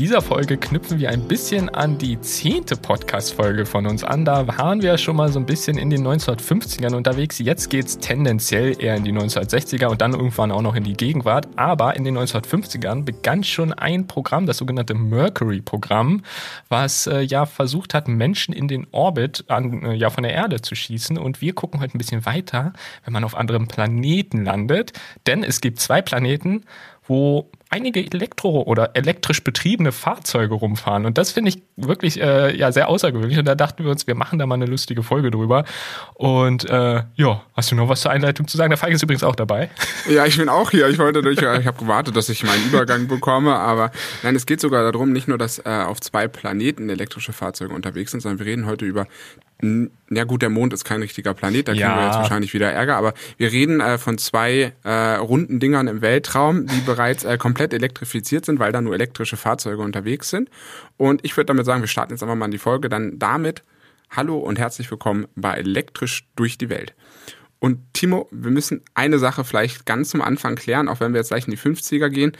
dieser Folge knüpfen wir ein bisschen an die zehnte Podcast-Folge von uns an. Da waren wir schon mal so ein bisschen in den 1950ern unterwegs. Jetzt geht es tendenziell eher in die 1960er und dann irgendwann auch noch in die Gegenwart. Aber in den 1950ern begann schon ein Programm, das sogenannte Mercury-Programm, was äh, ja versucht hat, Menschen in den Orbit an, äh, ja, von der Erde zu schießen. Und wir gucken heute ein bisschen weiter, wenn man auf anderen Planeten landet. Denn es gibt zwei Planeten, wo einige Elektro- oder elektrisch betriebene Fahrzeuge rumfahren. Und das finde ich wirklich äh, ja sehr außergewöhnlich. Und da dachten wir uns, wir machen da mal eine lustige Folge drüber. Und äh, ja, hast du noch was zur Einleitung zu sagen? Der Falk ist übrigens auch dabei. Ja, ich bin auch hier. Ich wollte durch, ich habe gewartet, dass ich meinen Übergang bekomme. Aber nein, es geht sogar darum, nicht nur, dass äh, auf zwei Planeten elektrische Fahrzeuge unterwegs sind, sondern wir reden heute über ja gut, der Mond ist kein richtiger Planet, da kriegen ja. wir jetzt wahrscheinlich wieder Ärger, aber wir reden äh, von zwei äh, runden Dingern im Weltraum, die bereits äh, komplett elektrifiziert sind, weil da nur elektrische Fahrzeuge unterwegs sind. Und ich würde damit sagen, wir starten jetzt einfach mal in die Folge dann damit. Hallo und herzlich willkommen bei Elektrisch durch die Welt. Und Timo, wir müssen eine Sache vielleicht ganz zum Anfang klären, auch wenn wir jetzt gleich in die 50er gehen.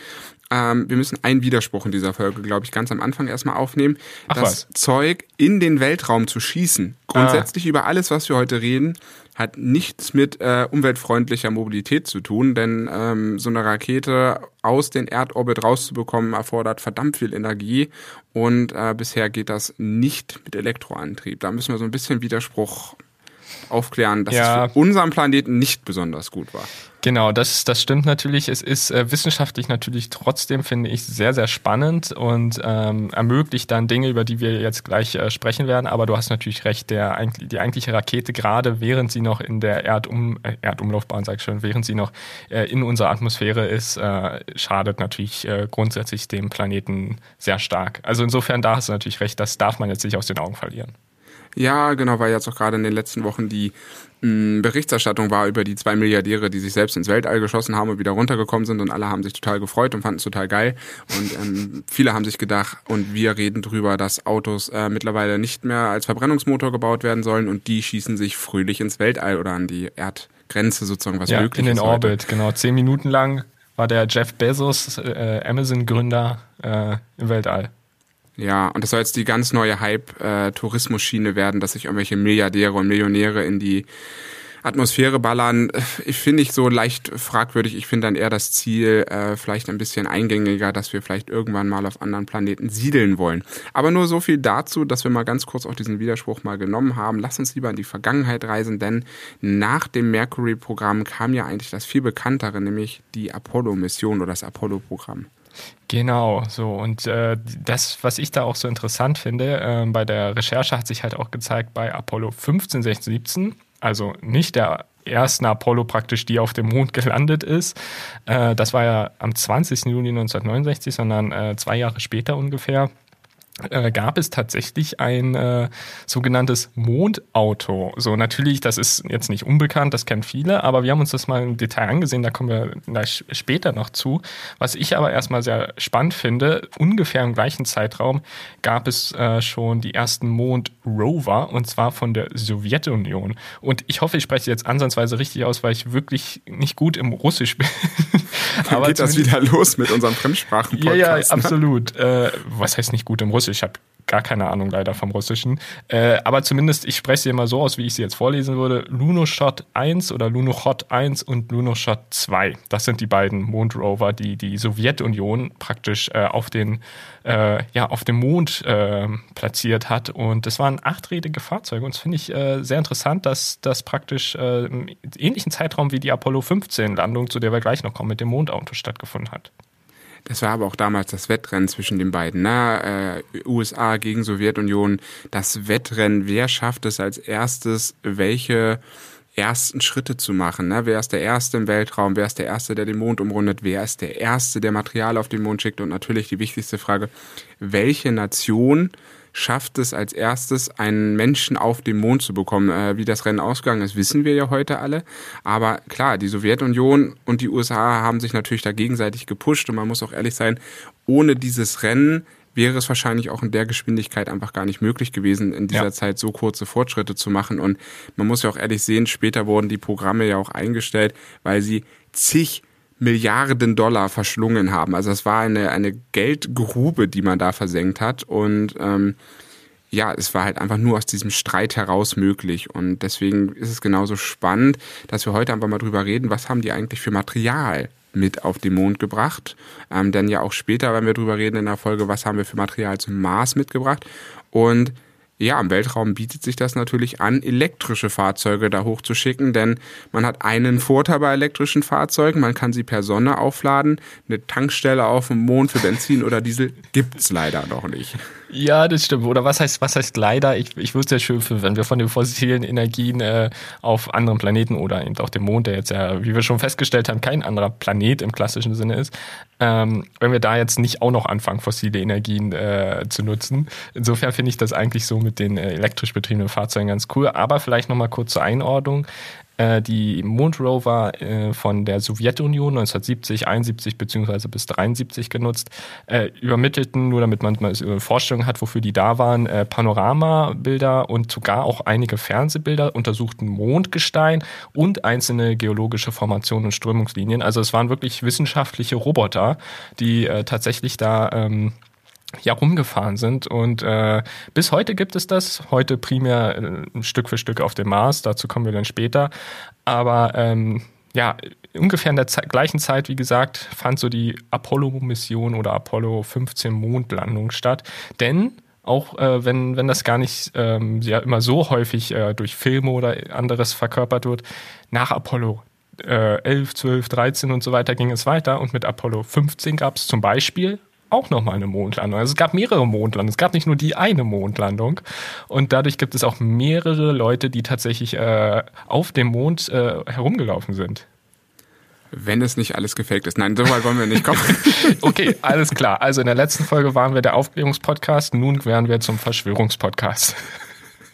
Ähm, wir müssen einen Widerspruch in dieser Folge, glaube ich, ganz am Anfang erstmal aufnehmen. Ach das was? Zeug in den Weltraum zu schießen, grundsätzlich ah. über alles, was wir heute reden, hat nichts mit äh, umweltfreundlicher Mobilität zu tun, denn ähm, so eine Rakete aus dem Erdorbit rauszubekommen, erfordert verdammt viel Energie und äh, bisher geht das nicht mit Elektroantrieb. Da müssen wir so ein bisschen Widerspruch aufklären, dass ja. es für unseren Planeten nicht besonders gut war. Genau, das, das stimmt natürlich. Es ist äh, wissenschaftlich natürlich trotzdem, finde ich, sehr, sehr spannend und ähm, ermöglicht dann Dinge, über die wir jetzt gleich äh, sprechen werden. Aber du hast natürlich recht, der, die eigentliche Rakete, gerade während sie noch in der Erdum, äh, Erdumlaufbahn, sag ich schon, während sie noch äh, in unserer Atmosphäre ist, äh, schadet natürlich äh, grundsätzlich dem Planeten sehr stark. Also insofern, da hast du natürlich recht, das darf man jetzt nicht aus den Augen verlieren. Ja, genau, weil jetzt auch gerade in den letzten Wochen die mh, mm, Berichterstattung war über die zwei Milliardäre, die sich selbst ins Weltall geschossen haben und wieder runtergekommen sind und alle haben sich total gefreut und fanden es total geil. Und ähm, viele haben sich gedacht, und wir reden drüber, dass Autos äh, mittlerweile nicht mehr als Verbrennungsmotor gebaut werden sollen und die schießen sich fröhlich ins Weltall oder an die Erdgrenze sozusagen, was ja, möglich ist. In den Orbit, heute. genau. Zehn Minuten lang war der Jeff Bezos, äh, Amazon-Gründer, äh, im Weltall. Ja, und das soll jetzt die ganz neue Hype-Tourismusschiene werden, dass sich irgendwelche Milliardäre und Millionäre in die Atmosphäre ballern, ich finde ich so leicht fragwürdig. Ich finde dann eher das Ziel äh, vielleicht ein bisschen eingängiger, dass wir vielleicht irgendwann mal auf anderen Planeten siedeln wollen. Aber nur so viel dazu, dass wir mal ganz kurz auch diesen Widerspruch mal genommen haben. Lass uns lieber in die Vergangenheit reisen, denn nach dem Mercury-Programm kam ja eigentlich das viel bekanntere, nämlich die Apollo-Mission oder das Apollo-Programm. Genau, so. Und äh, das, was ich da auch so interessant finde, äh, bei der Recherche hat sich halt auch gezeigt, bei Apollo 15, 16, 17, also nicht der ersten Apollo praktisch, die auf dem Mond gelandet ist. Äh, das war ja am 20. Juni 1969, sondern äh, zwei Jahre später ungefähr äh, gab es tatsächlich ein äh, sogenanntes Mondauto. So natürlich, das ist jetzt nicht unbekannt, das kennen viele, aber wir haben uns das mal im Detail angesehen, da kommen wir gleich später noch zu. Was ich aber erstmal sehr spannend finde, ungefähr im gleichen Zeitraum gab es äh, schon die ersten Mondrover und zwar von der Sowjetunion. Und ich hoffe, ich spreche jetzt ansatzweise richtig aus, weil ich wirklich nicht gut im Russisch bin. aber geht das wieder los mit unserem Fremdsprachen-Podcast. Ja, ja, ne? absolut. Äh, was heißt nicht gut im Russisch? Ich habe gar keine Ahnung leider vom Russischen. Äh, aber zumindest, ich spreche sie immer so aus, wie ich sie jetzt vorlesen würde. Lunoshot 1 oder Lunokhod 1 und Lunoshot 2. Das sind die beiden Mondrover, die die Sowjetunion praktisch äh, auf, den, äh, ja, auf dem Mond äh, platziert hat. Und das waren achträdige Fahrzeuge. Und das finde ich äh, sehr interessant, dass das praktisch äh, im ähnlichen Zeitraum wie die Apollo 15 Landung, zu der wir gleich noch kommen, mit dem Mondauto stattgefunden hat. Das war aber auch damals das Wettrennen zwischen den beiden. Ne? Äh, USA gegen Sowjetunion. Das Wettrennen, wer schafft es als erstes, welche ersten Schritte zu machen. Ne? Wer ist der Erste im Weltraum? Wer ist der Erste, der den Mond umrundet? Wer ist der Erste, der Material auf den Mond schickt? Und natürlich die wichtigste Frage, welche Nation schafft es als erstes, einen Menschen auf den Mond zu bekommen. Äh, wie das Rennen ausgegangen ist, wissen wir ja heute alle. Aber klar, die Sowjetunion und die USA haben sich natürlich da gegenseitig gepusht und man muss auch ehrlich sein, ohne dieses Rennen wäre es wahrscheinlich auch in der Geschwindigkeit einfach gar nicht möglich gewesen, in dieser ja. Zeit so kurze Fortschritte zu machen. Und man muss ja auch ehrlich sehen, später wurden die Programme ja auch eingestellt, weil sie zig Milliarden Dollar verschlungen haben. Also es war eine, eine Geldgrube, die man da versenkt hat. Und ähm, ja, es war halt einfach nur aus diesem Streit heraus möglich. Und deswegen ist es genauso spannend, dass wir heute einfach mal drüber reden, was haben die eigentlich für Material mit auf den Mond gebracht. Ähm, denn ja auch später, wenn wir drüber reden in der Folge, was haben wir für Material zum Mars mitgebracht. Und ja, im Weltraum bietet sich das natürlich an, elektrische Fahrzeuge da hochzuschicken, denn man hat einen Vorteil bei elektrischen Fahrzeugen, man kann sie per Sonne aufladen. Eine Tankstelle auf dem Mond für Benzin oder Diesel gibt's leider noch nicht. Ja, das stimmt. Oder was heißt, was heißt leider? Ich, ich würde es ja schön finden, wenn wir von den fossilen Energien äh, auf anderen Planeten oder eben auch dem Mond, der jetzt ja, wie wir schon festgestellt haben, kein anderer Planet im klassischen Sinne ist, ähm, wenn wir da jetzt nicht auch noch anfangen, fossile Energien äh, zu nutzen. Insofern finde ich das eigentlich so mit den äh, elektrisch betriebenen Fahrzeugen ganz cool. Aber vielleicht nochmal kurz zur Einordnung. Äh, die Mondrover äh, von der Sowjetunion 1970, 71 beziehungsweise bis 73 genutzt, äh, übermittelten, nur damit man mal eine Vorstellung hat, wofür die da waren, Panoramabilder und sogar auch einige Fernsehbilder, untersuchten Mondgestein und einzelne geologische Formationen und Strömungslinien. Also es waren wirklich wissenschaftliche Roboter, die tatsächlich da ähm, ja rumgefahren sind. Und äh, bis heute gibt es das. Heute primär äh, Stück für Stück auf dem Mars. Dazu kommen wir dann später. Aber ähm, ja, ungefähr in der Ze gleichen Zeit, wie gesagt, fand so die Apollo-Mission oder Apollo 15 Mondlandung statt. Denn auch äh, wenn, wenn das gar nicht ähm, ja immer so häufig äh, durch Filme oder anderes verkörpert wird, nach Apollo äh, 11, 12, 13 und so weiter ging es weiter. Und mit Apollo 15 gab es zum Beispiel auch nochmal eine Mondlandung. Also es gab mehrere Mondlandungen. Es gab nicht nur die eine Mondlandung. Und dadurch gibt es auch mehrere Leute, die tatsächlich äh, auf dem Mond äh, herumgelaufen sind. Wenn es nicht alles gefaked ist. Nein, so weit wollen wir nicht kommen. okay, alles klar. Also in der letzten Folge waren wir der Aufklärungspodcast, nun wären wir zum Verschwörungspodcast.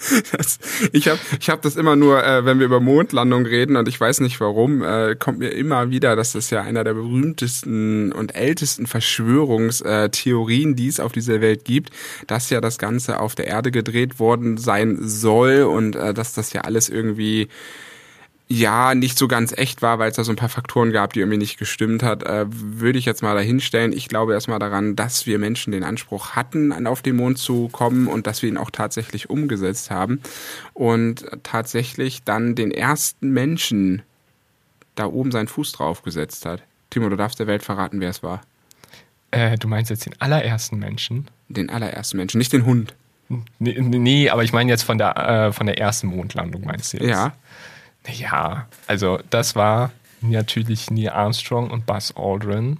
Das, ich habe ich hab das immer nur, äh, wenn wir über Mondlandung reden und ich weiß nicht warum, äh, kommt mir immer wieder, dass das ja einer der berühmtesten und ältesten Verschwörungstheorien, die es auf dieser Welt gibt, dass ja das Ganze auf der Erde gedreht worden sein soll und äh, dass das ja alles irgendwie ja nicht so ganz echt war, weil es da so ein paar Faktoren gab, die irgendwie nicht gestimmt hat, äh, würde ich jetzt mal dahinstellen. Ich glaube erstmal daran, dass wir Menschen den Anspruch hatten, auf den Mond zu kommen und dass wir ihn auch tatsächlich umgesetzt haben und tatsächlich dann den ersten Menschen da oben seinen Fuß drauf gesetzt hat. Timo, du darfst der Welt verraten, wer es war. Äh, du meinst jetzt den allerersten Menschen? Den allerersten Menschen, nicht den Hund. Nee, nee aber ich meine jetzt von der, äh, von der ersten Mondlandung, meinst du jetzt? Ja. Ja, also das war natürlich Neil Armstrong und Buzz Aldrin.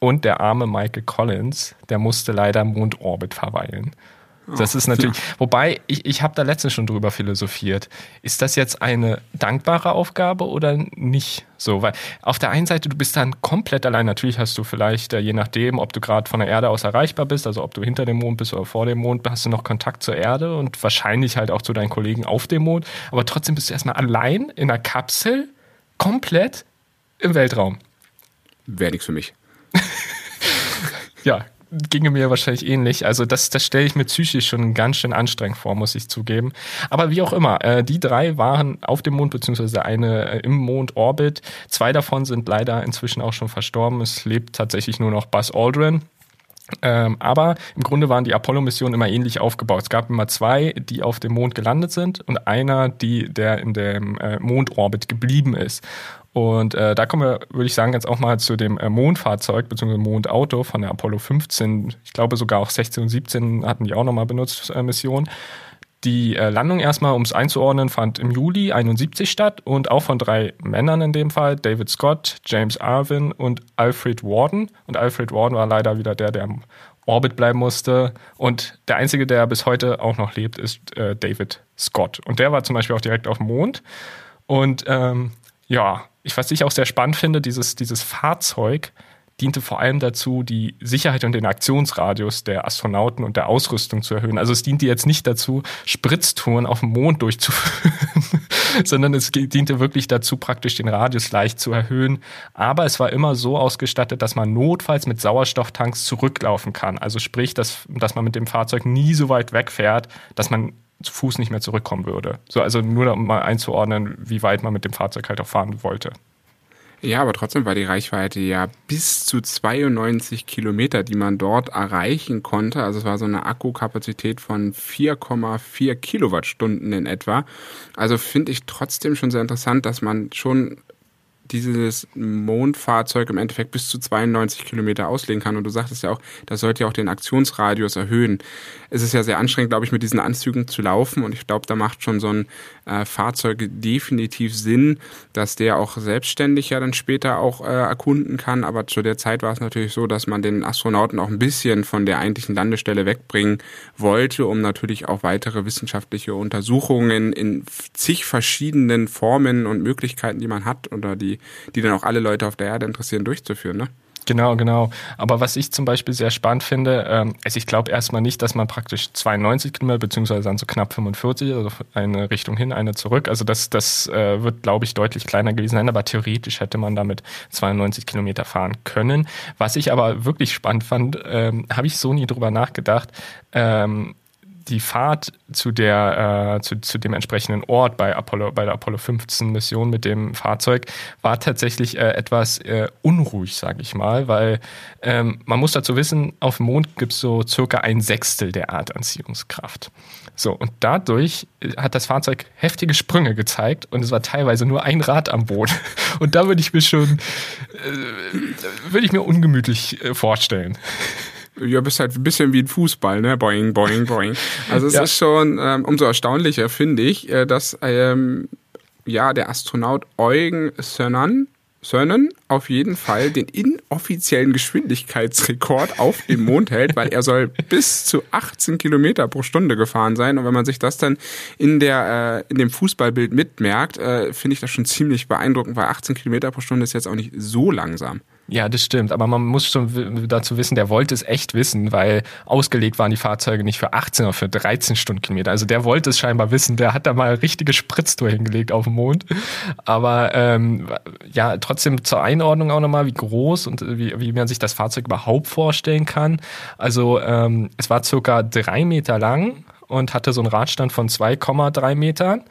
Und der arme Michael Collins, der musste leider Mondorbit verweilen. Das ist natürlich, wobei ich, ich habe da letztens schon drüber philosophiert. Ist das jetzt eine dankbare Aufgabe oder nicht so? Weil auf der einen Seite, du bist dann komplett allein. Natürlich hast du vielleicht, äh, je nachdem, ob du gerade von der Erde aus erreichbar bist, also ob du hinter dem Mond bist oder vor dem Mond, hast du noch Kontakt zur Erde und wahrscheinlich halt auch zu deinen Kollegen auf dem Mond. Aber trotzdem bist du erstmal allein in einer Kapsel, komplett im Weltraum. Wäre nichts für mich. ja, ginge mir wahrscheinlich ähnlich. Also das, das stelle ich mir psychisch schon ganz schön anstrengend vor, muss ich zugeben. Aber wie auch immer, äh, die drei waren auf dem Mond, beziehungsweise eine äh, im Mondorbit. Zwei davon sind leider inzwischen auch schon verstorben. Es lebt tatsächlich nur noch Buzz Aldrin. Ähm, aber im Grunde waren die Apollo-Missionen immer ähnlich aufgebaut. Es gab immer zwei, die auf dem Mond gelandet sind und einer, die, der in dem äh, Mondorbit geblieben ist. Und äh, da kommen wir, würde ich sagen, jetzt auch mal zu dem äh, Mondfahrzeug bzw. Mondauto von der Apollo 15. Ich glaube sogar auch 16 und 17 hatten die auch nochmal benutzt, äh, Mission. Die äh, Landung erstmal, um es einzuordnen, fand im Juli 71 statt und auch von drei Männern in dem Fall, David Scott, James Arvin und Alfred Warden. Und Alfred Warden war leider wieder der, der im Orbit bleiben musste. Und der einzige, der bis heute auch noch lebt, ist äh, David Scott. Und der war zum Beispiel auch direkt auf dem Mond. Und ähm, ja, ich, was ich auch sehr spannend finde, dieses, dieses Fahrzeug diente vor allem dazu, die Sicherheit und den Aktionsradius der Astronauten und der Ausrüstung zu erhöhen. Also es diente jetzt nicht dazu, Spritztouren auf dem Mond durchzuführen, sondern es diente wirklich dazu, praktisch den Radius leicht zu erhöhen. Aber es war immer so ausgestattet, dass man notfalls mit Sauerstofftanks zurücklaufen kann. Also sprich, dass, dass man mit dem Fahrzeug nie so weit wegfährt, dass man zu Fuß nicht mehr zurückkommen würde. So, also nur um mal einzuordnen, wie weit man mit dem Fahrzeug halt auch fahren wollte. Ja, aber trotzdem war die Reichweite ja bis zu 92 Kilometer, die man dort erreichen konnte. Also es war so eine Akkukapazität von 4,4 Kilowattstunden in etwa. Also finde ich trotzdem schon sehr interessant, dass man schon dieses Mondfahrzeug im Endeffekt bis zu 92 Kilometer auslegen kann. Und du sagtest ja auch, das sollte ja auch den Aktionsradius erhöhen. Es ist ja sehr anstrengend, glaube ich, mit diesen Anzügen zu laufen. Und ich glaube, da macht schon so ein äh, Fahrzeug definitiv Sinn, dass der auch selbstständig ja dann später auch äh, erkunden kann. Aber zu der Zeit war es natürlich so, dass man den Astronauten auch ein bisschen von der eigentlichen Landestelle wegbringen wollte, um natürlich auch weitere wissenschaftliche Untersuchungen in zig verschiedenen Formen und Möglichkeiten, die man hat oder die die, dann auch alle Leute auf der Erde interessieren, durchzuführen. Ne? Genau, genau. Aber was ich zum Beispiel sehr spannend finde, ähm, also ich glaube erstmal nicht, dass man praktisch 92 Kilometer, beziehungsweise dann so knapp 45, also eine Richtung hin, eine zurück. Also das, das äh, wird, glaube ich, deutlich kleiner gewesen sein, aber theoretisch hätte man damit 92 Kilometer fahren können. Was ich aber wirklich spannend fand, ähm, habe ich so nie drüber nachgedacht. Ähm, die Fahrt zu der äh, zu, zu dem entsprechenden Ort bei Apollo bei der Apollo 15 Mission mit dem Fahrzeug war tatsächlich äh, etwas äh, unruhig, sage ich mal, weil ähm, man muss dazu wissen, auf dem Mond gibt es so circa ein Sechstel der Erdanziehungskraft. So und dadurch äh, hat das Fahrzeug heftige Sprünge gezeigt und es war teilweise nur ein Rad am Boot und da würde ich mir schon äh, würde ich mir ungemütlich äh, vorstellen ja, bist halt ein bisschen wie ein Fußball, ne? Boing, boing, boing. Also es ja. ist schon ähm, umso erstaunlicher, finde ich, äh, dass ähm, ja der Astronaut Eugen Sönnen Sönnen auf jeden Fall den inoffiziellen Geschwindigkeitsrekord auf dem Mond hält, weil er soll bis zu 18 Kilometer pro Stunde gefahren sein. Und wenn man sich das dann in der äh, in dem Fußballbild mitmerkt, äh, finde ich das schon ziemlich beeindruckend, weil 18 Kilometer pro Stunde ist jetzt auch nicht so langsam. Ja, das stimmt. Aber man muss schon dazu wissen, der wollte es echt wissen, weil ausgelegt waren die Fahrzeuge nicht für 18, sondern für 13 Stundenkilometer. Also der wollte es scheinbar wissen. Der hat da mal richtige Spritztour hingelegt auf dem Mond. Aber ähm, ja, trotzdem zur Einordnung auch nochmal, wie groß und wie, wie man sich das Fahrzeug überhaupt vorstellen kann. Also ähm, es war circa drei Meter lang und hatte so einen Radstand von 2,3 Metern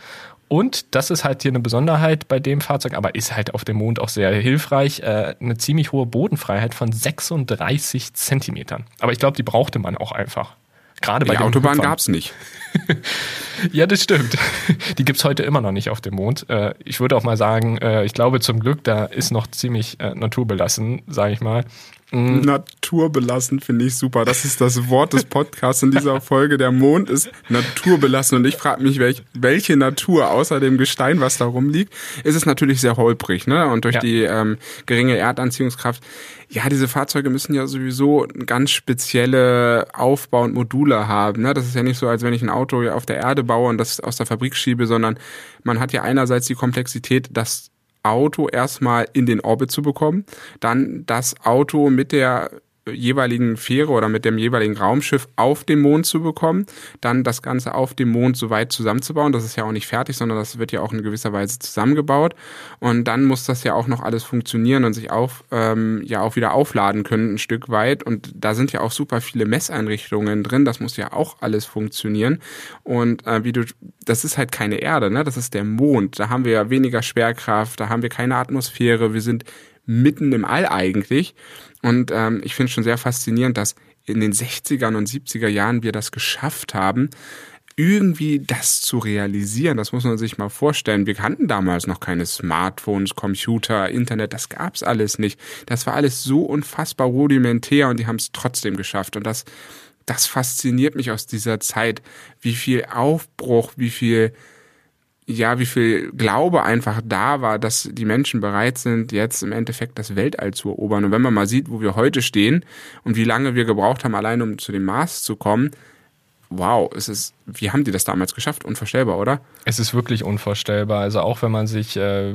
und das ist halt hier eine Besonderheit bei dem Fahrzeug, aber ist halt auf dem Mond auch sehr hilfreich, äh, eine ziemlich hohe Bodenfreiheit von 36 Zentimetern. Aber ich glaube, die brauchte man auch einfach. Gerade bei die Autobahn gab es nicht. ja, das stimmt. Die gibt's heute immer noch nicht auf dem Mond. Äh, ich würde auch mal sagen, äh, ich glaube zum Glück, da ist noch ziemlich äh, naturbelassen, sage ich mal. Mhm. Naturbelassen finde ich super. Das ist das Wort des Podcasts in dieser Folge. Der Mond ist naturbelassen und ich frage mich, welch, welche Natur außer dem Gestein, was da rumliegt, ist es natürlich sehr holprig, ne? Und durch ja. die ähm, geringe Erdanziehungskraft. Ja, diese Fahrzeuge müssen ja sowieso ganz spezielle Aufbau und Module haben. Ne? Das ist ja nicht so, als wenn ich ein Auto auf der Erde baue und das aus der Fabrik schiebe, sondern man hat ja einerseits die Komplexität, dass Auto erstmal in den Orbit zu bekommen, dann das Auto mit der jeweiligen Fähre oder mit dem jeweiligen Raumschiff auf den Mond zu bekommen, dann das Ganze auf dem Mond so weit zusammenzubauen. Das ist ja auch nicht fertig, sondern das wird ja auch in gewisser Weise zusammengebaut. Und dann muss das ja auch noch alles funktionieren und sich auf, ähm, ja auch wieder aufladen können ein Stück weit. Und da sind ja auch super viele Messeinrichtungen drin. Das muss ja auch alles funktionieren. Und äh, wie du, das ist halt keine Erde, ne? Das ist der Mond. Da haben wir ja weniger Schwerkraft, da haben wir keine Atmosphäre. Wir sind mitten im All eigentlich. Und ähm, ich finde es schon sehr faszinierend, dass in den 60ern und 70er Jahren wir das geschafft haben, irgendwie das zu realisieren. Das muss man sich mal vorstellen. Wir kannten damals noch keine Smartphones, Computer, Internet, das gab's alles nicht. Das war alles so unfassbar rudimentär und die haben es trotzdem geschafft. Und das, das fasziniert mich aus dieser Zeit, wie viel Aufbruch, wie viel ja, wie viel Glaube einfach da war, dass die Menschen bereit sind, jetzt im Endeffekt das Weltall zu erobern. Und wenn man mal sieht, wo wir heute stehen und wie lange wir gebraucht haben, allein um zu dem Mars zu kommen, wow, es ist, wie haben die das damals geschafft? Unvorstellbar, oder? Es ist wirklich unvorstellbar. Also auch wenn man sich äh,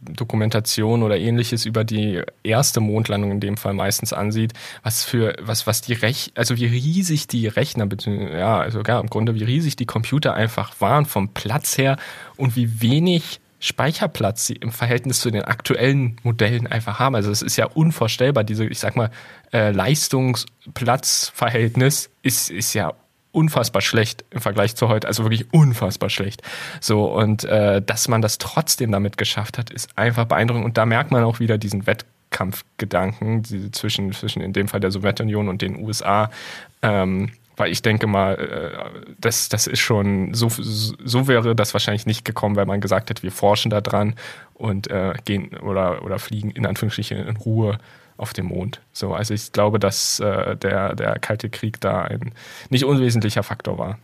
Dokumentation oder ähnliches über die erste Mondlandung in dem Fall meistens ansieht, was für, was, was die Rech, also wie riesig die Rechner, ja, also ja, im Grunde wie riesig die Computer einfach waren vom Platz her und wie wenig Speicherplatz sie im Verhältnis zu den aktuellen Modellen einfach haben. Also es ist ja unvorstellbar, diese, ich sag mal, äh, Leistungsplatzverhältnis ist, ist ja unfassbar schlecht im Vergleich zu heute, also wirklich unfassbar schlecht. So, und äh, dass man das trotzdem damit geschafft hat, ist einfach beeindruckend. Und da merkt man auch wieder diesen Wettkampfgedanken die zwischen, zwischen in dem Fall der Sowjetunion und den USA. Ähm, weil ich denke mal, äh, das, das ist schon, so, so wäre das wahrscheinlich nicht gekommen, wenn man gesagt hätte, wir forschen da dran und äh, gehen oder, oder fliegen in Anführungsstrichen in Ruhe auf dem Mond. So, also ich glaube, dass äh, der, der Kalte Krieg da ein nicht unwesentlicher Faktor war.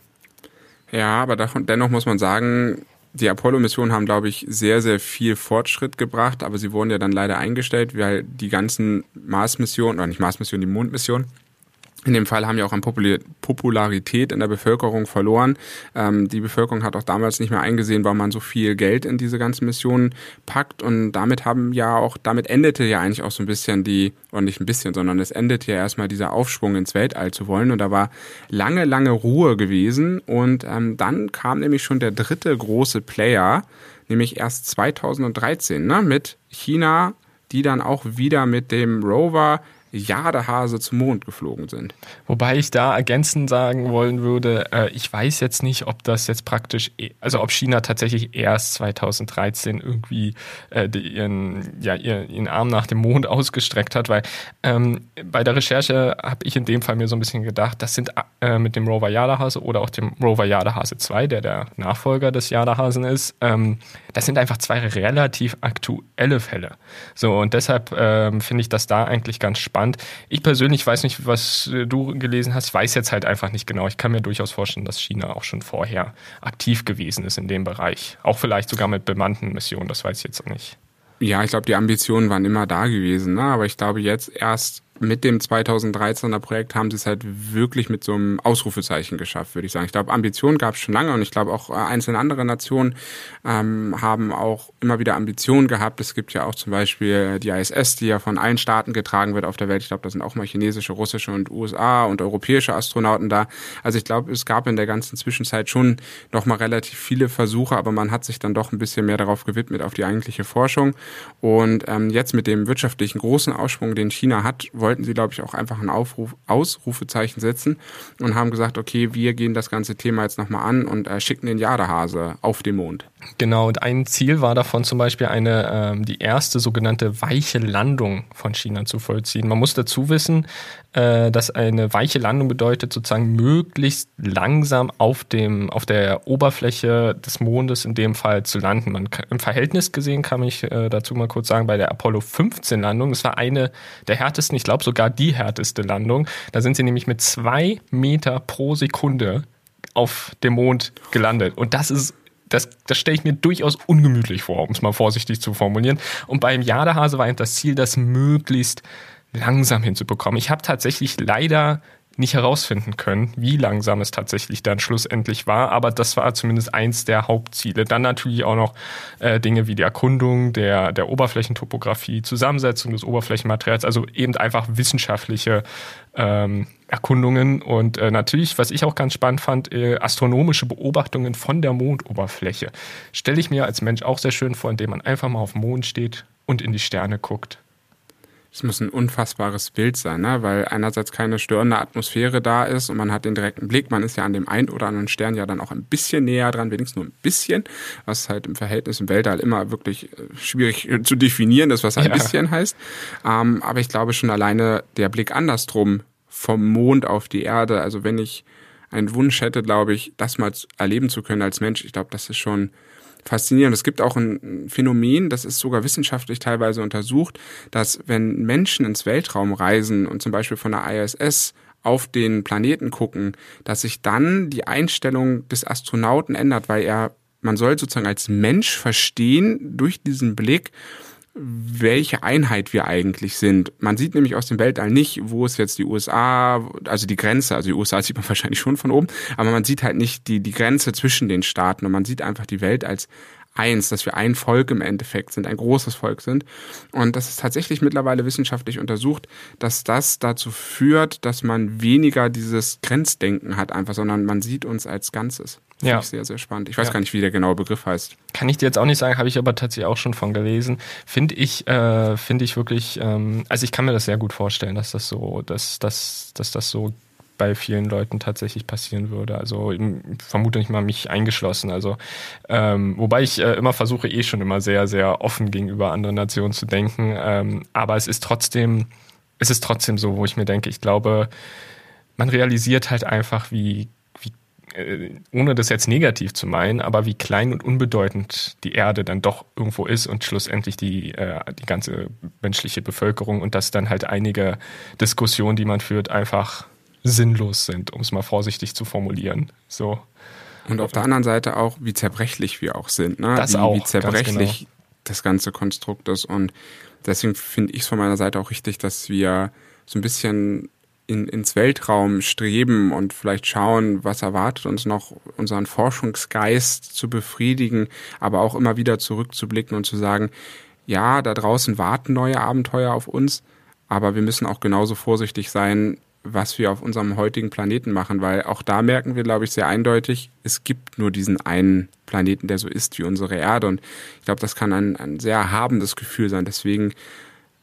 Ja, aber dennoch muss man sagen, die Apollo-Missionen haben, glaube ich, sehr, sehr viel Fortschritt gebracht, aber sie wurden ja dann leider eingestellt, weil die ganzen Mars-Missionen, oder nicht Mars-Missionen, die Mondmissionen, in dem Fall haben wir auch an Popularität in der Bevölkerung verloren. Ähm, die Bevölkerung hat auch damals nicht mehr eingesehen, warum man so viel Geld in diese ganzen Missionen packt. Und damit haben ja auch, damit endete ja eigentlich auch so ein bisschen die, oder nicht ein bisschen, sondern es endete ja erstmal dieser Aufschwung ins Weltall zu wollen. Und da war lange, lange Ruhe gewesen. Und ähm, dann kam nämlich schon der dritte große Player, nämlich erst 2013, ne, mit China, die dann auch wieder mit dem Rover Jadehase zum Mond geflogen sind. Wobei ich da ergänzend sagen wollen würde, äh, ich weiß jetzt nicht, ob das jetzt praktisch, e, also ob China tatsächlich erst 2013 irgendwie äh, ihren, ja, ihren Arm nach dem Mond ausgestreckt hat, weil ähm, bei der Recherche habe ich in dem Fall mir so ein bisschen gedacht, das sind äh, mit dem Rover Jadehase oder auch dem Rover Jadehase 2, der der Nachfolger des Jadehasen ist, ähm, das sind einfach zwei relativ aktuelle Fälle. So, und deshalb ähm, finde ich das da eigentlich ganz spannend spannend. Ich persönlich weiß nicht, was du gelesen hast. Ich weiß jetzt halt einfach nicht genau. Ich kann mir durchaus vorstellen, dass China auch schon vorher aktiv gewesen ist in dem Bereich. Auch vielleicht sogar mit bemannten Missionen. Das weiß ich jetzt auch nicht. Ja, ich glaube, die Ambitionen waren immer da gewesen. Ne? Aber ich glaube, jetzt erst mit dem 2013er Projekt haben sie es halt wirklich mit so einem Ausrufezeichen geschafft, würde ich sagen. Ich glaube, Ambitionen gab es schon lange und ich glaube auch äh, einzelne andere Nationen ähm, haben auch immer wieder Ambitionen gehabt. Es gibt ja auch zum Beispiel die ISS, die ja von allen Staaten getragen wird auf der Welt. Ich glaube, da sind auch mal chinesische, russische und USA und europäische Astronauten da. Also ich glaube, es gab in der ganzen Zwischenzeit schon noch mal relativ viele Versuche, aber man hat sich dann doch ein bisschen mehr darauf gewidmet, auf die eigentliche Forschung. Und ähm, jetzt mit dem wirtschaftlichen großen Aussprung, den China hat, wollten sie, glaube ich, auch einfach ein Aufruf, Ausrufezeichen setzen und haben gesagt, okay, wir gehen das ganze Thema jetzt nochmal an und äh, schicken den Jadehase auf den Mond. Genau, und ein Ziel war davon zum Beispiel eine, ähm, die erste sogenannte weiche Landung von China zu vollziehen. Man muss dazu wissen, äh, dass eine weiche Landung bedeutet, sozusagen möglichst langsam auf dem, auf der Oberfläche des Mondes in dem Fall zu landen. Man, Im Verhältnis gesehen kann ich äh, dazu mal kurz sagen, bei der Apollo 15 Landung, das war eine der härtesten, ich glaube sogar die härteste Landung. Da sind sie nämlich mit zwei Meter pro Sekunde auf dem Mond gelandet. Und das ist das, das stelle ich mir durchaus ungemütlich vor, um es mal vorsichtig zu formulieren. Und beim Jadehase war das Ziel, das möglichst langsam hinzubekommen. Ich habe tatsächlich leider nicht herausfinden können, wie langsam es tatsächlich dann schlussendlich war, aber das war zumindest eins der Hauptziele. Dann natürlich auch noch äh, Dinge wie die Erkundung der, der Oberflächentopographie, Zusammensetzung des Oberflächenmaterials, also eben einfach wissenschaftliche ähm, Erkundungen und äh, natürlich, was ich auch ganz spannend fand, äh, astronomische Beobachtungen von der Mondoberfläche. Stelle ich mir als Mensch auch sehr schön vor, indem man einfach mal auf dem Mond steht und in die Sterne guckt. Es muss ein unfassbares Bild sein, ne? weil einerseits keine störende Atmosphäre da ist und man hat den direkten Blick. Man ist ja an dem einen oder anderen Stern ja dann auch ein bisschen näher dran, wenigstens nur ein bisschen, was halt im Verhältnis im Weltall immer wirklich äh, schwierig zu definieren ist, was ein ja. bisschen heißt. Ähm, aber ich glaube schon alleine der Blick andersrum vom Mond auf die Erde, also wenn ich einen Wunsch hätte, glaube ich, das mal erleben zu können als Mensch, ich glaube, das ist schon faszinierend. Es gibt auch ein Phänomen, das ist sogar wissenschaftlich teilweise untersucht, dass wenn Menschen ins Weltraum reisen und zum Beispiel von der ISS auf den Planeten gucken, dass sich dann die Einstellung des Astronauten ändert, weil er, man soll sozusagen als Mensch verstehen durch diesen Blick, welche Einheit wir eigentlich sind. Man sieht nämlich aus dem Weltall nicht, wo ist jetzt die USA, also die Grenze, also die USA sieht man wahrscheinlich schon von oben, aber man sieht halt nicht die, die Grenze zwischen den Staaten und man sieht einfach die Welt als eins, dass wir ein Volk im Endeffekt sind, ein großes Volk sind. Und das ist tatsächlich mittlerweile wissenschaftlich untersucht, dass das dazu führt, dass man weniger dieses Grenzdenken hat einfach, sondern man sieht uns als Ganzes. Finde ja. ich sehr, sehr spannend. Ich weiß ja. gar nicht, wie der genaue Begriff heißt. Kann ich dir jetzt auch nicht sagen, habe ich aber tatsächlich auch schon von gelesen. Finde ich, äh, finde ich wirklich, ähm, also ich kann mir das sehr gut vorstellen, dass das so, dass, dass, dass das so bei vielen Leuten tatsächlich passieren würde. Also ich vermute nicht mal mich eingeschlossen. Also ähm, wobei ich äh, immer versuche, eh schon immer sehr, sehr offen gegenüber anderen Nationen zu denken. Ähm, aber es ist trotzdem, es ist trotzdem so, wo ich mir denke, ich glaube, man realisiert halt einfach, wie ohne das jetzt negativ zu meinen, aber wie klein und unbedeutend die Erde dann doch irgendwo ist und schlussendlich die, äh, die ganze menschliche Bevölkerung und dass dann halt einige Diskussionen, die man führt, einfach sinnlos sind, um es mal vorsichtig zu formulieren. So. Und auf der anderen Seite auch, wie zerbrechlich wir auch sind. Ne? Das wie, auch, wie zerbrechlich genau. das ganze Konstrukt ist. Und deswegen finde ich es von meiner Seite auch richtig, dass wir so ein bisschen in, ins Weltraum streben und vielleicht schauen, was erwartet uns noch, unseren Forschungsgeist zu befriedigen, aber auch immer wieder zurückzublicken und zu sagen, ja, da draußen warten neue Abenteuer auf uns, aber wir müssen auch genauso vorsichtig sein, was wir auf unserem heutigen Planeten machen, weil auch da merken wir, glaube ich, sehr eindeutig, es gibt nur diesen einen Planeten, der so ist wie unsere Erde. Und ich glaube, das kann ein, ein sehr erhabendes Gefühl sein. Deswegen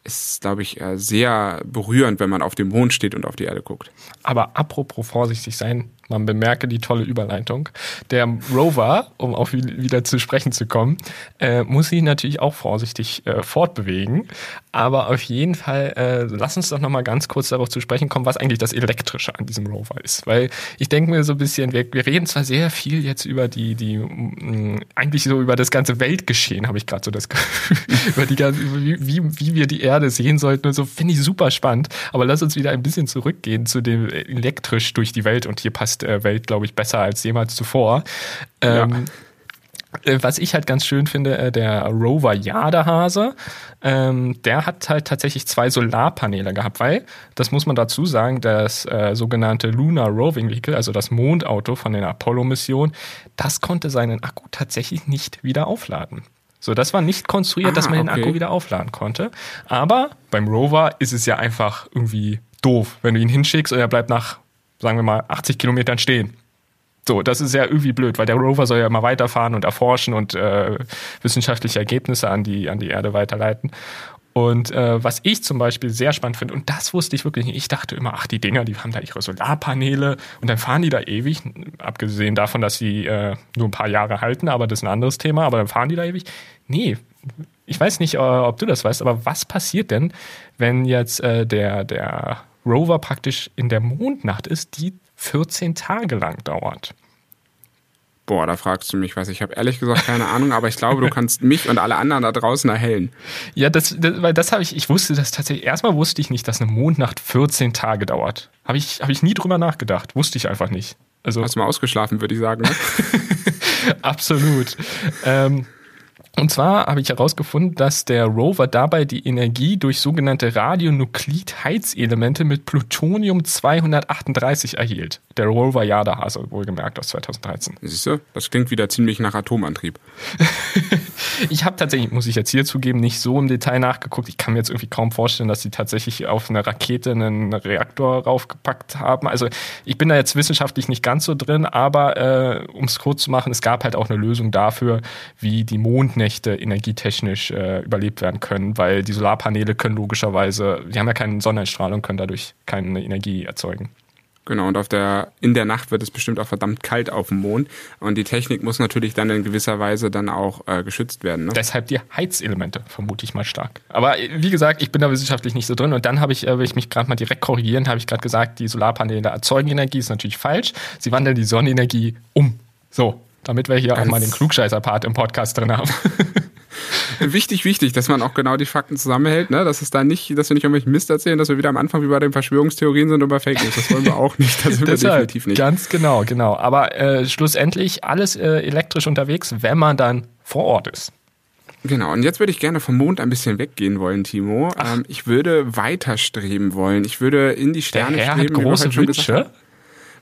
ist, glaube ich, äh, sehr berührend, wenn man auf dem Mond steht und auf die Erde guckt. Aber apropos vorsichtig sein, man bemerke die tolle Überleitung. Der Rover, um auch wieder zu sprechen zu kommen, äh, muss sich natürlich auch vorsichtig äh, fortbewegen. Aber auf jeden Fall, äh, lass uns doch nochmal ganz kurz darauf zu sprechen kommen, was eigentlich das Elektrische an diesem Rover ist. Weil ich denke mir so ein bisschen, wir, wir reden zwar sehr viel jetzt über die, die mh, eigentlich so über das ganze Weltgeschehen, habe ich gerade so das Gefühl, über die ganze, wie, wie, wie wir die Erde sehen sollten und so, finde ich super spannend. Aber lass uns wieder ein bisschen zurückgehen zu dem elektrisch durch die Welt und hier passt der Welt, glaube ich, besser als jemals zuvor. Ähm, ja. Was ich halt ganz schön finde, äh, der Rover Jadehase, ähm, der hat halt tatsächlich zwei Solarpaneele gehabt, weil, das muss man dazu sagen, das äh, sogenannte Lunar Roving Vehicle, also das Mondauto von den Apollo-Missionen, das konnte seinen Akku tatsächlich nicht wieder aufladen. So, das war nicht konstruiert, ah, dass man den okay. Akku wieder aufladen konnte. Aber beim Rover ist es ja einfach irgendwie doof, wenn du ihn hinschickst und er bleibt nach sagen wir mal, 80 Kilometern stehen. So, das ist ja irgendwie blöd, weil der Rover soll ja immer weiterfahren und erforschen und äh, wissenschaftliche Ergebnisse an die, an die Erde weiterleiten. Und äh, was ich zum Beispiel sehr spannend finde, und das wusste ich wirklich nicht, ich dachte immer, ach, die Dinger, die haben da ihre Solarpaneele und dann fahren die da ewig, abgesehen davon, dass sie äh, nur ein paar Jahre halten, aber das ist ein anderes Thema, aber dann fahren die da ewig. Nee, ich weiß nicht, äh, ob du das weißt, aber was passiert denn, wenn jetzt äh, der, der Rover praktisch in der Mondnacht ist, die 14 Tage lang dauert. Boah, da fragst du mich was. Ich habe ehrlich gesagt keine Ahnung, aber ich glaube, du kannst mich und alle anderen da draußen erhellen. Ja, das, das weil das habe ich, ich wusste das tatsächlich, erstmal wusste ich nicht, dass eine Mondnacht 14 Tage dauert. Habe ich, hab ich nie drüber nachgedacht. Wusste ich einfach nicht. Also, Hast du mal ausgeschlafen, würde ich sagen. Ne? Absolut. ähm, und zwar habe ich herausgefunden, dass der Rover dabei die Energie durch sogenannte Radionuklid-Heizelemente mit Plutonium 238 erhielt. Der Rover Jadehase, wohlgemerkt aus 2013. Siehst du, das klingt wieder ziemlich nach Atomantrieb. ich habe tatsächlich, muss ich jetzt hier zugeben, nicht so im Detail nachgeguckt. Ich kann mir jetzt irgendwie kaum vorstellen, dass sie tatsächlich auf eine Rakete einen Reaktor raufgepackt haben. Also ich bin da jetzt wissenschaftlich nicht ganz so drin, aber äh, um es kurz zu machen, es gab halt auch eine Lösung dafür, wie die Mondnächte Nächte energietechnisch äh, überlebt werden können, weil die Solarpaneele können logischerweise, die haben ja keine Sonnenstrahlung, können dadurch keine Energie erzeugen. Genau, und auf der, in der Nacht wird es bestimmt auch verdammt kalt auf dem Mond. Und die Technik muss natürlich dann in gewisser Weise dann auch äh, geschützt werden. Ne? Deshalb die Heizelemente, vermute ich mal stark. Aber äh, wie gesagt, ich bin da wissenschaftlich nicht so drin. Und dann habe ich, äh, will ich mich gerade mal direkt korrigieren, habe ich gerade gesagt, die Solarpaneele erzeugen Energie, ist natürlich falsch. Sie wandeln die Sonnenenergie um. So, damit wir hier Ganz auch mal den Klugscheißer-Part im Podcast drin haben. wichtig, wichtig, dass man auch genau die Fakten zusammenhält, ne? Dass es da nicht, dass wir nicht irgendwelchen Mist erzählen, dass wir wieder am Anfang wie bei den Verschwörungstheorien sind und bei Fake News. Das wollen wir auch nicht. Das sind wir definitiv nicht. Ganz genau, genau. Aber äh, schlussendlich alles äh, elektrisch unterwegs, wenn man dann vor Ort ist. Genau, und jetzt würde ich gerne vom Mond ein bisschen weggehen wollen, Timo. Ähm, ich würde weiterstreben wollen. Ich würde in die Sterne Der Herr streben. Hat große Wünsche.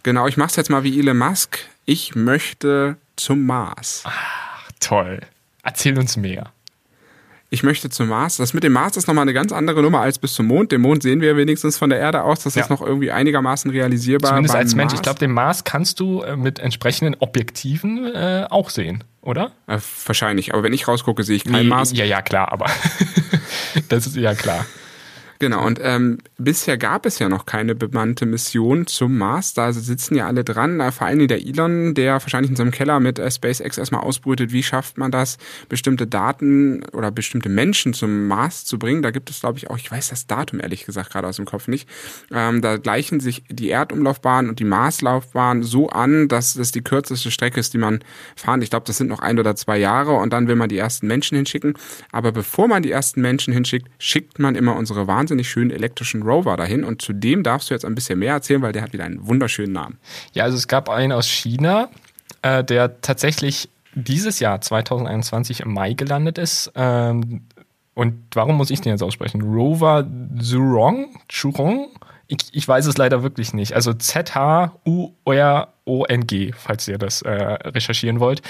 Genau, ich mache es jetzt mal wie Elon Musk. Ich möchte zum Mars. Ach, toll. Erzähl uns mehr. Ich möchte zum Mars. Das mit dem Mars ist nochmal eine ganz andere Nummer als bis zum Mond. Den Mond sehen wir wenigstens von der Erde aus. Das ja. ist noch irgendwie einigermaßen realisierbar. Zumindest als Mensch. Mars. Ich glaube, den Mars kannst du äh, mit entsprechenden Objektiven äh, auch sehen, oder? Äh, wahrscheinlich. Aber wenn ich rausgucke, sehe ich keinen nee, Mars. Ja, ja, klar. Aber das ist ja klar. Genau, und ähm, bisher gab es ja noch keine bemannte Mission zum Mars. Da sitzen ja alle dran. Vor allem der Elon, der wahrscheinlich in seinem Keller mit äh, SpaceX erstmal ausbrütet, wie schafft man das, bestimmte Daten oder bestimmte Menschen zum Mars zu bringen. Da gibt es, glaube ich, auch, ich weiß das Datum ehrlich gesagt gerade aus dem Kopf nicht. Ähm, da gleichen sich die Erdumlaufbahn und die Marslaufbahn so an, dass das die kürzeste Strecke ist, die man fahren. Ich glaube, das sind noch ein oder zwei Jahre und dann will man die ersten Menschen hinschicken. Aber bevor man die ersten Menschen hinschickt, schickt man immer unsere wahnsinnig schönen elektrischen Rover dahin. Und zu dem darfst du jetzt ein bisschen mehr erzählen, weil der hat wieder einen wunderschönen Namen. Ja, also es gab einen aus China, äh, der tatsächlich dieses Jahr 2021 im Mai gelandet ist. Ähm, und warum muss ich den jetzt aussprechen? Rover Zhurong? Zhurong? Ich, ich weiß es leider wirklich nicht. Also Z-H-U-R-O-N-G, falls ihr das äh, recherchieren wollt.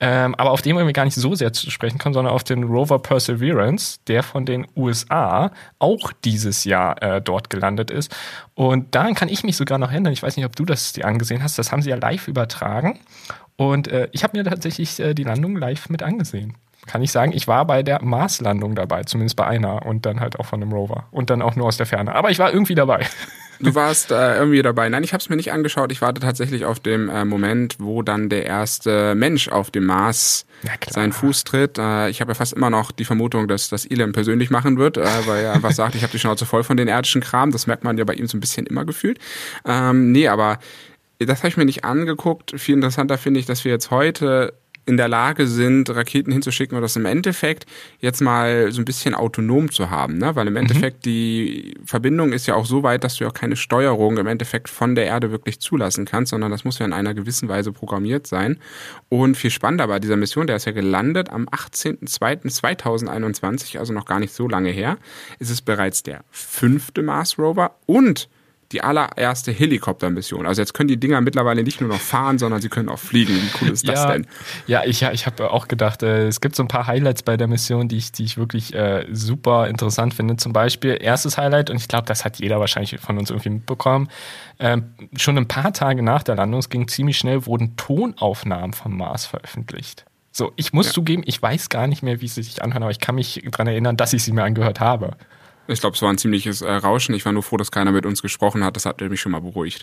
Ähm, aber auf den wollen wir gar nicht so sehr zu sprechen kommen, sondern auf den Rover Perseverance, der von den USA auch dieses Jahr äh, dort gelandet ist. Und daran kann ich mich sogar noch erinnern. Ich weiß nicht, ob du das dir angesehen hast. Das haben sie ja live übertragen. Und äh, ich habe mir tatsächlich äh, die Landung live mit angesehen kann ich sagen, ich war bei der Marslandung dabei, zumindest bei einer und dann halt auch von einem Rover und dann auch nur aus der Ferne. Aber ich war irgendwie dabei. Du warst äh, irgendwie dabei. Nein, ich habe es mir nicht angeschaut. Ich warte tatsächlich auf den äh, Moment, wo dann der erste Mensch auf dem Mars seinen Fuß tritt. Äh, ich habe ja fast immer noch die Vermutung, dass das Elon persönlich machen wird, äh, weil er einfach sagt, ich habe die Schnauze voll von den irdischen Kram. Das merkt man ja bei ihm so ein bisschen immer gefühlt. Ähm, nee, aber das habe ich mir nicht angeguckt. Viel interessanter finde ich, dass wir jetzt heute in der Lage sind, Raketen hinzuschicken oder das im Endeffekt jetzt mal so ein bisschen autonom zu haben, ne? Weil im mhm. Endeffekt mhm. die Verbindung ist ja auch so weit, dass du ja auch keine Steuerung im Endeffekt von der Erde wirklich zulassen kannst, sondern das muss ja in einer gewissen Weise programmiert sein. Und viel spannender bei dieser Mission, der ist ja gelandet am 18.02.2021, also noch gar nicht so lange her, ist es bereits der fünfte Mars Rover und die allererste Helikoptermission. Also jetzt können die Dinger mittlerweile nicht nur noch fahren, sondern sie können auch fliegen. Wie cool ist das ja, denn? Ja, ich, ich habe auch gedacht, äh, es gibt so ein paar Highlights bei der Mission, die ich, die ich wirklich äh, super interessant finde. Zum Beispiel erstes Highlight, und ich glaube, das hat jeder wahrscheinlich von uns irgendwie mitbekommen. Ähm, schon ein paar Tage nach der Landung, es ging ziemlich schnell, wurden Tonaufnahmen vom Mars veröffentlicht. So, ich muss ja. zugeben, ich weiß gar nicht mehr, wie sie sich anhören, aber ich kann mich daran erinnern, dass ich sie mir angehört habe. Ich glaube, es war ein ziemliches äh, Rauschen. Ich war nur froh, dass keiner mit uns gesprochen hat. Das hat mich schon mal beruhigt.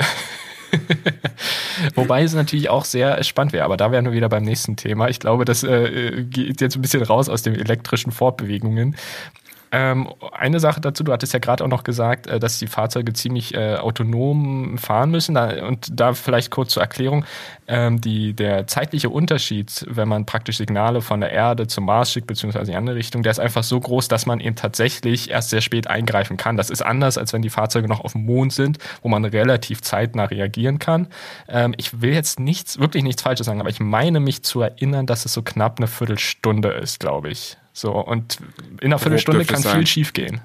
Wobei es natürlich auch sehr spannend wäre, aber da wären wir wieder beim nächsten Thema. Ich glaube, das äh, geht jetzt ein bisschen raus aus den elektrischen Fortbewegungen. Ähm, eine Sache dazu, du hattest ja gerade auch noch gesagt, äh, dass die Fahrzeuge ziemlich äh, autonom fahren müssen. Da, und da vielleicht kurz zur Erklärung, ähm, die, der zeitliche Unterschied, wenn man praktisch Signale von der Erde zum Mars schickt, beziehungsweise in die andere Richtung, der ist einfach so groß, dass man eben tatsächlich erst sehr spät eingreifen kann. Das ist anders, als wenn die Fahrzeuge noch auf dem Mond sind, wo man relativ zeitnah reagieren kann. Ähm, ich will jetzt nichts, wirklich nichts Falsches sagen, aber ich meine mich zu erinnern, dass es so knapp eine Viertelstunde ist, glaube ich. So, und in einer Viertelstunde kann viel schief gehen.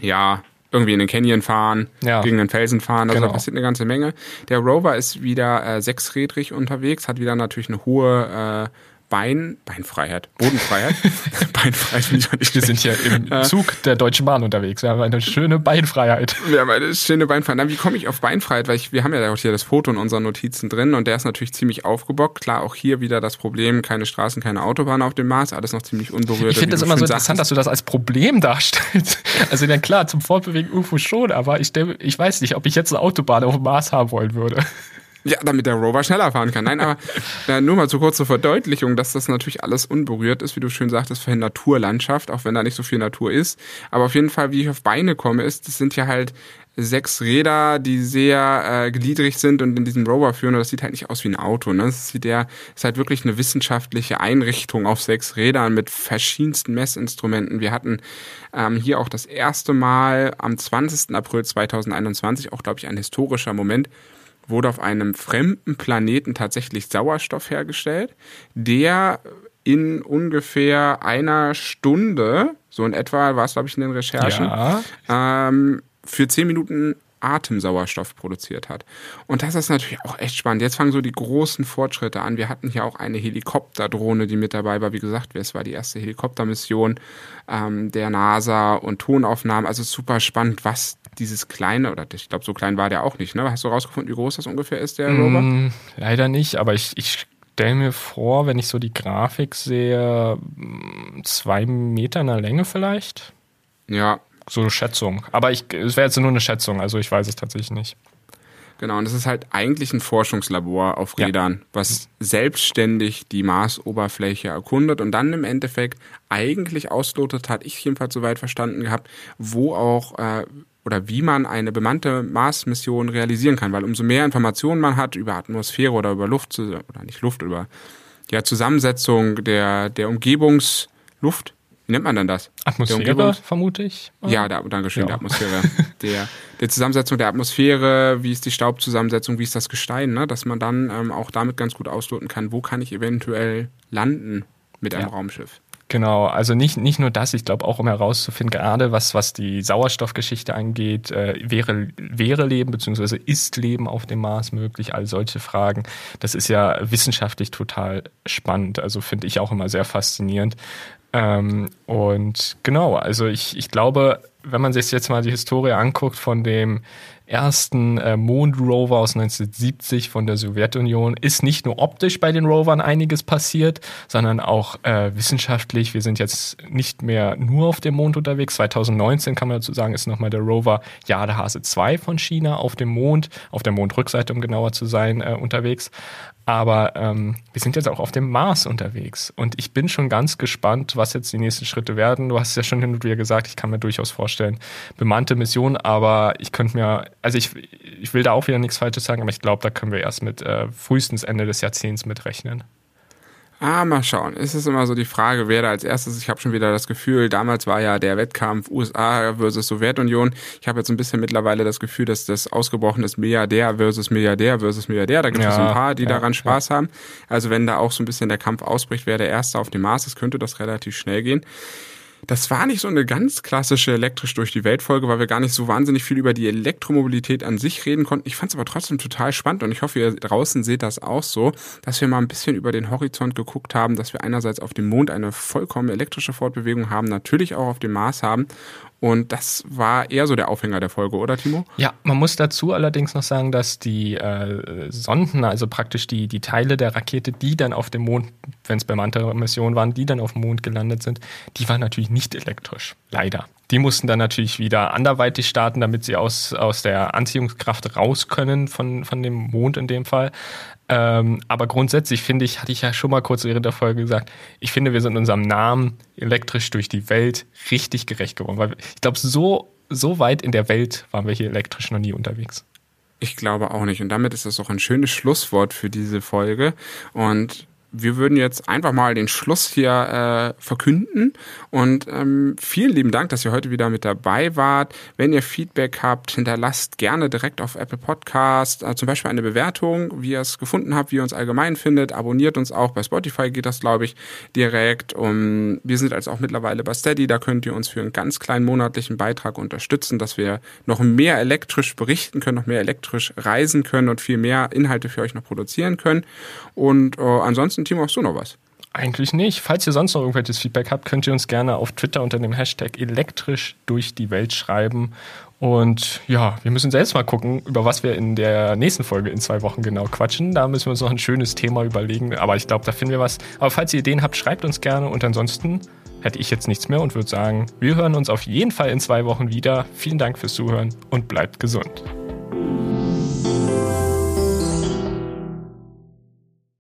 Ja, irgendwie in den Canyon fahren, ja. gegen den Felsen fahren, also genau. passiert eine ganze Menge. Der Rover ist wieder äh, sechsrädrig unterwegs, hat wieder natürlich eine hohe äh, Bein, Beinfreiheit, Bodenfreiheit. Beinfreiheit finde ich nicht. Wir sind hier im Zug der Deutschen Bahn unterwegs. Wir haben eine schöne Beinfreiheit. Wir haben eine schöne Beinfreiheit. Na, wie komme ich auf Beinfreiheit? Weil ich, wir haben ja auch hier das Foto in unseren Notizen drin und der ist natürlich ziemlich aufgebockt. Klar, auch hier wieder das Problem, keine Straßen, keine Autobahn auf dem Mars, alles noch ziemlich unberührt. Ich finde es immer so interessant, sagst. dass du das als Problem darstellst. Also ja klar, zum Fortbewegen irgendwo schon, aber ich, ich weiß nicht, ob ich jetzt eine Autobahn auf dem Mars haben wollen würde. Ja, damit der Rover schneller fahren kann. Nein, aber äh, nur mal zur kurzen Verdeutlichung, dass das natürlich alles unberührt ist, wie du schön sagtest, für Naturlandschaft, auch wenn da nicht so viel Natur ist. Aber auf jeden Fall, wie ich auf Beine komme, ist, das sind ja halt sechs Räder, die sehr äh, gliedrig sind und in diesem Rover führen. Und das sieht halt nicht aus wie ein Auto. Ne? Das sieht ja, ist halt wirklich eine wissenschaftliche Einrichtung auf sechs Rädern mit verschiedensten Messinstrumenten. Wir hatten ähm, hier auch das erste Mal am 20. April 2021, auch glaube ich ein historischer Moment, wurde auf einem fremden Planeten tatsächlich Sauerstoff hergestellt, der in ungefähr einer Stunde, so in etwa war es, glaube ich, in den Recherchen, ja. ähm, für zehn Minuten Atemsauerstoff produziert hat. Und das ist natürlich auch echt spannend. Jetzt fangen so die großen Fortschritte an. Wir hatten hier auch eine Helikopterdrohne, die mit dabei war. Wie gesagt, es war die erste Helikoptermission ähm, der NASA und Tonaufnahmen. Also super spannend, was dieses kleine, oder ich glaube, so klein war der auch nicht, ne? Hast du rausgefunden, wie groß das ungefähr ist, der Rover? Mm, leider nicht, aber ich, ich stelle mir vor, wenn ich so die Grafik sehe, mm, zwei Meter in der Länge vielleicht. Ja, so eine Schätzung. Aber ich, es wäre jetzt nur eine Schätzung, also ich weiß es tatsächlich nicht. Genau, und es ist halt eigentlich ein Forschungslabor auf Rädern, ja. was selbstständig die Marsoberfläche erkundet und dann im Endeffekt eigentlich auslotet, hat ich jedenfalls soweit verstanden gehabt, wo auch äh, oder wie man eine bemannte Mars-Mission realisieren kann, weil umso mehr Informationen man hat über Atmosphäre oder über Luft, oder nicht Luft, über ja, Zusammensetzung der, der Umgebungsluft, wie nennt man denn das? Atmosphäre, vermute ich. Ja, der, Dankeschön, ja. der Atmosphäre. der, der Zusammensetzung der Atmosphäre, wie ist die Staubzusammensetzung, wie ist das Gestein, ne? dass man dann ähm, auch damit ganz gut ausloten kann, wo kann ich eventuell landen mit einem ja. Raumschiff. Genau, also nicht, nicht nur das, ich glaube auch, um herauszufinden, gerade was, was die Sauerstoffgeschichte angeht, äh, wäre, wäre Leben bzw. ist Leben auf dem Mars möglich, all solche Fragen. Das ist ja wissenschaftlich total spannend, also finde ich auch immer sehr faszinierend. Ähm, und genau, also ich, ich glaube, wenn man sich jetzt mal die Historie anguckt von dem ersten äh, Mondrover aus 1970 von der Sowjetunion ist nicht nur optisch bei den Rovern einiges passiert, sondern auch äh, wissenschaftlich. Wir sind jetzt nicht mehr nur auf dem Mond unterwegs. 2019 kann man dazu sagen, ist nochmal der Rover Jadehase 2 von China auf dem Mond, auf der Mondrückseite, um genauer zu sein, äh, unterwegs. Aber ähm, wir sind jetzt auch auf dem Mars unterwegs. Und ich bin schon ganz gespannt, was jetzt die nächsten Schritte werden. Du hast ja schon hin und wieder gesagt, ich kann mir durchaus vorstellen, bemannte Mission, aber ich könnte mir, also ich, ich will da auch wieder nichts Falsches sagen, aber ich glaube, da können wir erst mit äh, frühestens Ende des Jahrzehnts mitrechnen. Ah, mal schauen. Es ist immer so die Frage, wer da als erstes. Ich habe schon wieder das Gefühl, damals war ja der Wettkampf USA versus Sowjetunion. Ich habe jetzt ein bisschen mittlerweile das Gefühl, dass das ausgebrochen ist Milliardär versus Milliardär versus Milliardär. Da gibt es ja, ein paar, die ja, daran Spaß ja. haben. Also wenn da auch so ein bisschen der Kampf ausbricht, wer der Erste auf dem Mars ist, könnte das relativ schnell gehen. Das war nicht so eine ganz klassische elektrisch durch die Welt Folge, weil wir gar nicht so wahnsinnig viel über die Elektromobilität an sich reden konnten. Ich fand es aber trotzdem total spannend und ich hoffe, ihr draußen seht das auch so, dass wir mal ein bisschen über den Horizont geguckt haben, dass wir einerseits auf dem Mond eine vollkommen elektrische Fortbewegung haben, natürlich auch auf dem Mars haben und das war eher so der Aufhänger der Folge, oder Timo? Ja, man muss dazu allerdings noch sagen, dass die äh, Sonden, also praktisch die, die Teile der Rakete, die dann auf dem Mond, wenn es bemannte Missionen waren, die dann auf dem Mond gelandet sind, die waren natürlich nicht elektrisch. Leider. Die mussten dann natürlich wieder anderweitig starten, damit sie aus, aus der Anziehungskraft raus können von, von dem Mond in dem Fall. Ähm, aber grundsätzlich finde ich, hatte ich ja schon mal kurz während der Folge gesagt, ich finde, wir sind unserem Namen elektrisch durch die Welt richtig gerecht geworden. Weil ich glaube, so, so weit in der Welt waren wir hier elektrisch noch nie unterwegs. Ich glaube auch nicht. Und damit ist das auch ein schönes Schlusswort für diese Folge. Und wir würden jetzt einfach mal den Schluss hier äh, verkünden. Und ähm, vielen lieben Dank, dass ihr heute wieder mit dabei wart. Wenn ihr Feedback habt, hinterlasst gerne direkt auf Apple Podcast äh, zum Beispiel eine Bewertung, wie ihr es gefunden habt, wie ihr uns allgemein findet. Abonniert uns auch. Bei Spotify geht das, glaube ich, direkt. Um, wir sind also auch mittlerweile bei Steady. Da könnt ihr uns für einen ganz kleinen monatlichen Beitrag unterstützen, dass wir noch mehr elektrisch berichten können, noch mehr elektrisch reisen können und viel mehr Inhalte für euch noch produzieren können. Und äh, ansonsten, Timo, hast du noch was? Eigentlich nicht. Falls ihr sonst noch irgendwelches Feedback habt, könnt ihr uns gerne auf Twitter unter dem Hashtag elektrisch durch die Welt schreiben. Und ja, wir müssen selbst mal gucken, über was wir in der nächsten Folge in zwei Wochen genau quatschen. Da müssen wir uns noch ein schönes Thema überlegen. Aber ich glaube, da finden wir was. Aber falls ihr Ideen habt, schreibt uns gerne. Und ansonsten hätte ich jetzt nichts mehr und würde sagen, wir hören uns auf jeden Fall in zwei Wochen wieder. Vielen Dank fürs Zuhören und bleibt gesund.